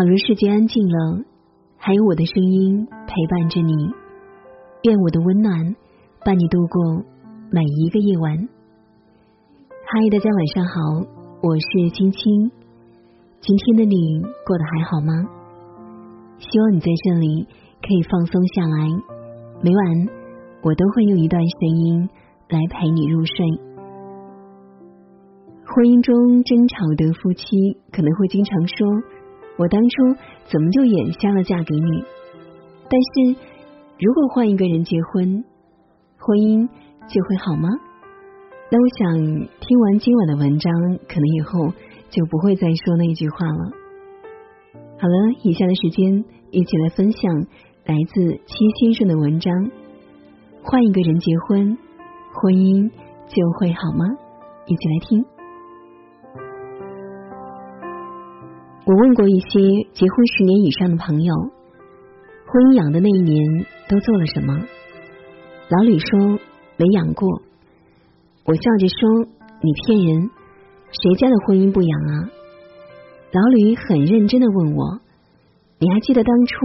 倘若世界安静了，还有我的声音陪伴着你。愿我的温暖伴你度过每一个夜晚。嗨，大家晚上好，我是青青。今天的你过得还好吗？希望你在这里可以放松下来。每晚我都会用一段声音来陪你入睡。婚姻中争吵的夫妻可能会经常说。我当初怎么就眼瞎了嫁给你？但是如果换一个人结婚，婚姻就会好吗？那我想听完今晚的文章，可能以后就不会再说那句话了。好了，以下的时间一起来分享来自七先生的文章：换一个人结婚，婚姻就会好吗？一起来听。我问过一些结婚十年以上的朋友，婚姻养的那一年都做了什么？老吕说没养过。我笑着说你骗人，谁家的婚姻不养啊？老吕很认真的问我，你还记得当初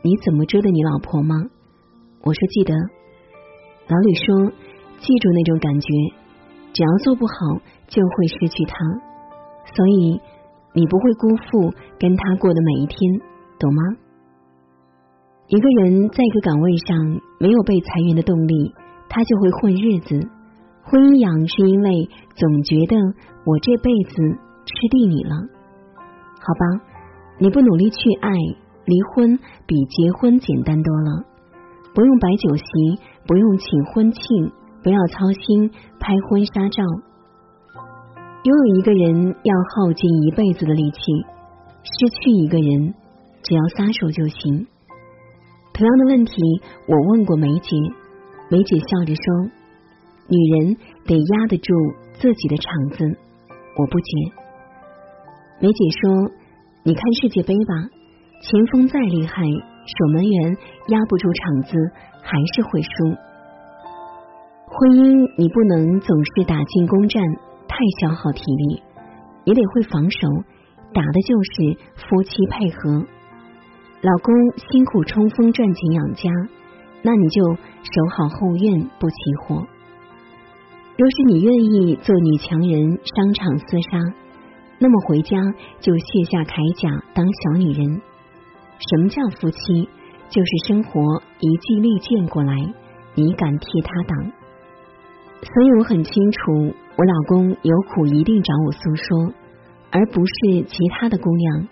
你怎么追的你老婆吗？我说记得。老吕说记住那种感觉，只要做不好就会失去她，所以。你不会辜负跟他过的每一天，懂吗？一个人在一个岗位上没有被裁员的动力，他就会混日子。婚姻养是因为总觉得我这辈子吃定你了，好吧？你不努力去爱，离婚比结婚简单多了。不用摆酒席，不用请婚庆，不要操心拍婚纱照。拥有一个人要耗尽一辈子的力气，失去一个人只要撒手就行。同样的问题，我问过梅姐，梅姐笑着说：“女人得压得住自己的场子。”我不解。梅姐说：“你看世界杯吧，前锋再厉害，守门员压不住场子，还是会输。婚姻你不能总是打进攻战。”太消耗体力，也得会防守，打的就是夫妻配合。老公辛苦冲锋赚钱养家，那你就守好后院不起火。若是你愿意做女强人，商场厮杀，那么回家就卸下铠甲当小女人。什么叫夫妻？就是生活一记利剑过来，你敢替他挡？所以我很清楚。我老公有苦一定找我诉说，而不是其他的姑娘。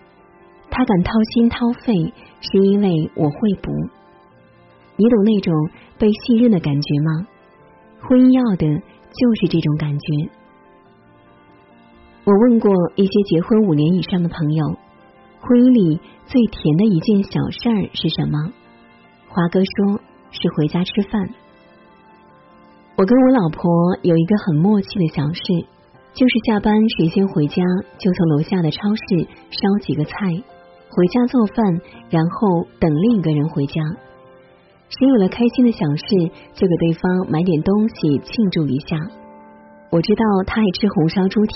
他敢掏心掏肺，是因为我会补。你懂那种被信任的感觉吗？婚姻要的就是这种感觉。我问过一些结婚五年以上的朋友，婚姻里最甜的一件小事儿是什么？华哥说是回家吃饭。我跟我老婆有一个很默契的小事，就是下班谁先回家，就从楼下的超市烧几个菜，回家做饭，然后等另一个人回家。谁有了开心的小事，就给对方买点东西庆祝一下。我知道他爱吃红烧猪蹄，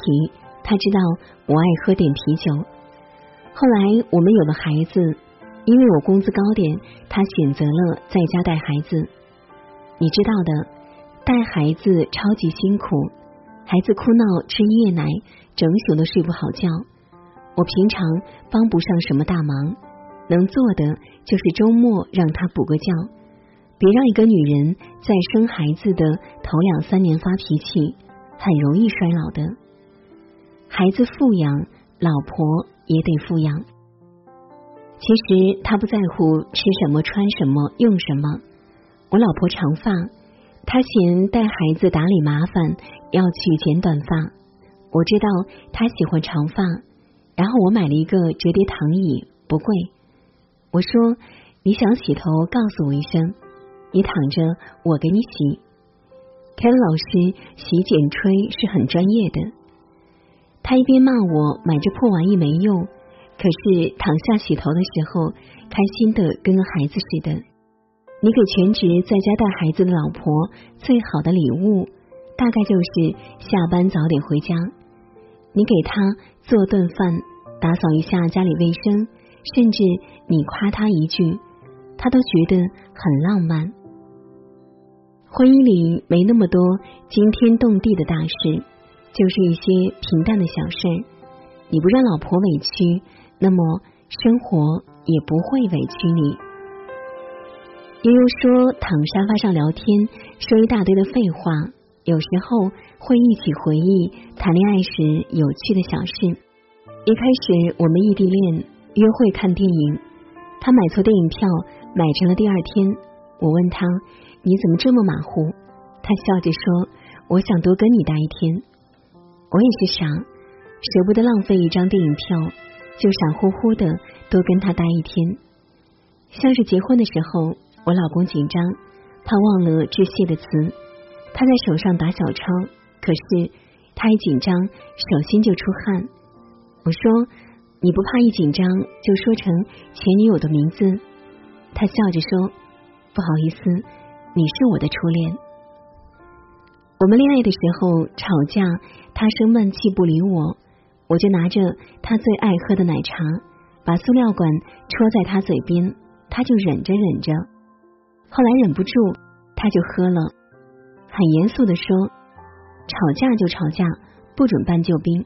他知道我爱喝点啤酒。后来我们有了孩子，因为我工资高点，他选择了在家带孩子。你知道的。带孩子超级辛苦，孩子哭闹吃夜奶，整宿都睡不好觉。我平常帮不上什么大忙，能做的就是周末让他补个觉。别让一个女人在生孩子的头两三年发脾气，很容易衰老的。孩子富养，老婆也得富养。其实他不在乎吃什么、穿什么、用什么。我老婆长发。他嫌带孩子打理麻烦，要去剪短发。我知道他喜欢长发，然后我买了一个折叠躺椅，不贵。我说你想洗头，告诉我一声，你躺着，我给你洗。凯文老师洗剪吹是很专业的。他一边骂我买这破玩意没用，可是躺下洗头的时候，开心的跟个孩子似的。你给全职在家带孩子的老婆最好的礼物，大概就是下班早点回家。你给她做顿饭，打扫一下家里卫生，甚至你夸他一句，他都觉得很浪漫。婚姻里没那么多惊天动地的大事，就是一些平淡的小事。你不让老婆委屈，那么生活也不会委屈你。悠悠说，躺沙发上聊天，说一大堆的废话，有时候会一起回忆谈恋爱时有趣的小事。一开始我们异地恋，约会看电影，他买错电影票，买成了第二天。我问他你怎么这么马虎？他笑着说我想多跟你待一天。我也是傻，舍不得浪费一张电影票，就傻乎乎的多跟他待一天，像是结婚的时候。我老公紧张，怕忘了致谢的词，他在手上打小抄。可是他一紧张，手心就出汗。我说：“你不怕一紧张就说成前女友的名字？”他笑着说：“不好意思，你是我的初恋。”我们恋爱的时候吵架，他生闷气不理我，我就拿着他最爱喝的奶茶，把塑料管戳在他嘴边，他就忍着忍着。后来忍不住，他就喝了，很严肃的说：“吵架就吵架，不准搬救兵。”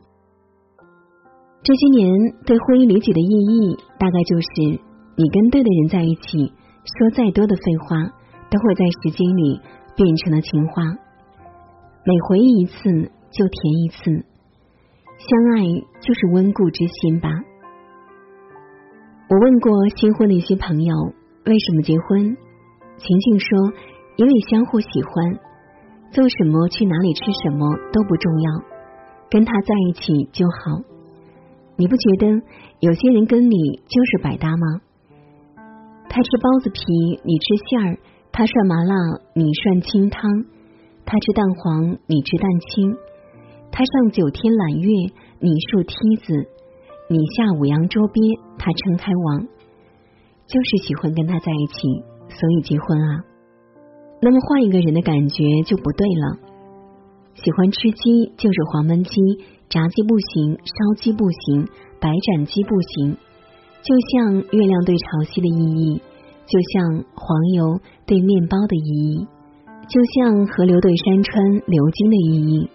这些年对婚姻理解的意义，大概就是你跟对的人在一起，说再多的废话，都会在时间里变成了情话。每回忆一次，就甜一次。相爱就是温故知新吧。我问过新婚的一些朋友，为什么结婚？晴晴说：“因为相互喜欢，做什么、去哪里、吃什么都不重要，跟他在一起就好。你不觉得有些人跟你就是百搭吗？他吃包子皮，你吃馅儿；他涮麻辣，你涮清汤；他吃蛋黄，你吃蛋清；他上九天揽月，你竖梯子；你下五洋捉鳖，他撑开网。就是喜欢跟他在一起。”所以结婚啊，那么换一个人的感觉就不对了。喜欢吃鸡就是黄焖鸡，炸鸡不行，烧鸡不行，白斩鸡不行。就像月亮对潮汐的意义，就像黄油对面包的意义，就像河流对山川流经的意义。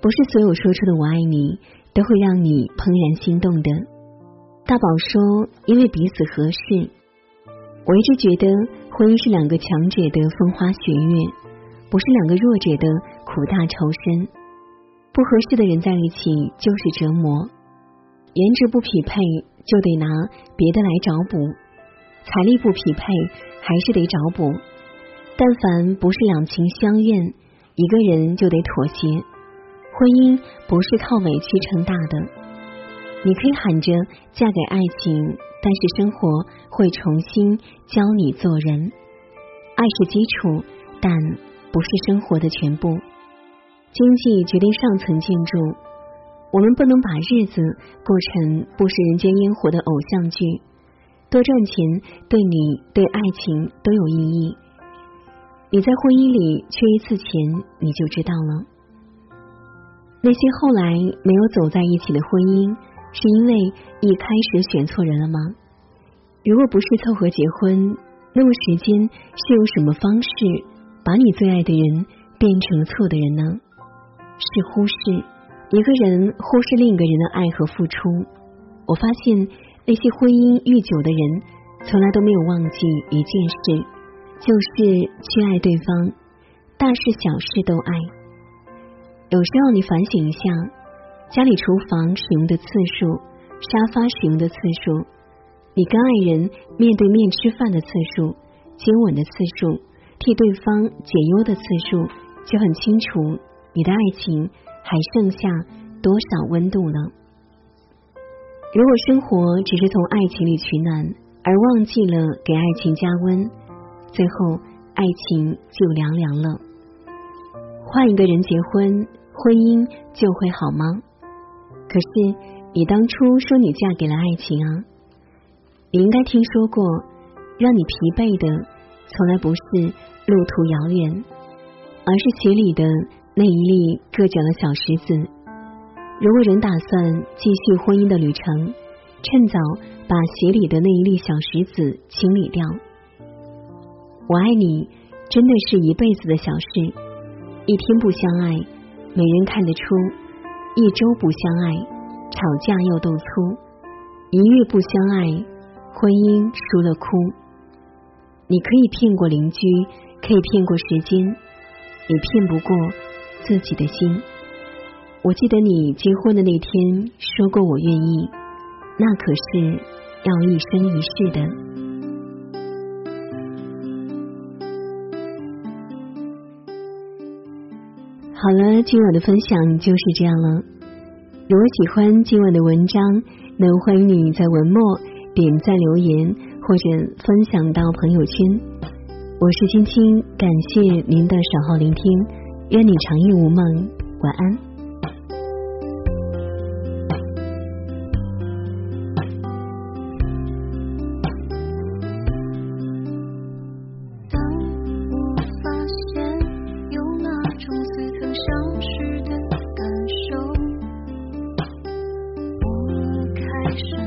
不是所有说出的我爱你都会让你怦然心动的。大宝说，因为彼此合适。我一直觉得婚姻是两个强者的风花雪月，不是两个弱者的苦大仇深。不合适的人在一起就是折磨，颜值不匹配就得拿别的来找补，财力不匹配还是得找补。但凡不是两情相愿，一个人就得妥协。婚姻不是靠委屈撑大的，你可以喊着嫁给爱情。但是生活会重新教你做人，爱是基础，但不是生活的全部。经济决定上层建筑，我们不能把日子过成不食人间烟火的偶像剧。多赚钱对你对爱情都有意义。你在婚姻里缺一次钱，你就知道了。那些后来没有走在一起的婚姻。是因为一开始选错人了吗？如果不是凑合结婚，那么时间是用什么方式把你最爱的人变成了错的人呢？是忽视一个人，忽视另一个人的爱和付出。我发现那些婚姻愈久的人，从来都没有忘记一件事，就是去爱对方，大事小事都爱。有时候你反省一下。家里厨房使用的次数，沙发使用的次数，你跟爱人面对面吃饭的次数，接吻的次数，替对方解忧的次数，就很清楚你的爱情还剩下多少温度了。如果生活只是从爱情里取暖，而忘记了给爱情加温，最后爱情就凉凉了。换一个人结婚，婚姻就会好吗？可是，你当初说你嫁给了爱情啊，你应该听说过，让你疲惫的从来不是路途遥远，而是鞋里的那一粒硌脚的小石子。如果人打算继续婚姻的旅程，趁早把鞋里的那一粒小石子清理掉。我爱你，真的是一辈子的小事。一天不相爱，没人看得出；一周不相爱，吵架又斗粗；一月不相爱，婚姻输了哭。你可以骗过邻居，可以骗过时间，也骗不过自己的心。我记得你结婚的那天说过我愿意，那可是要一生一世的。好了，今晚的分享就是这样了。如果喜欢今晚的文章，那欢迎你在文末点赞留言或者分享到朋友圈。我是青青，感谢您的守候聆听，愿你长夜无梦，晚安。much.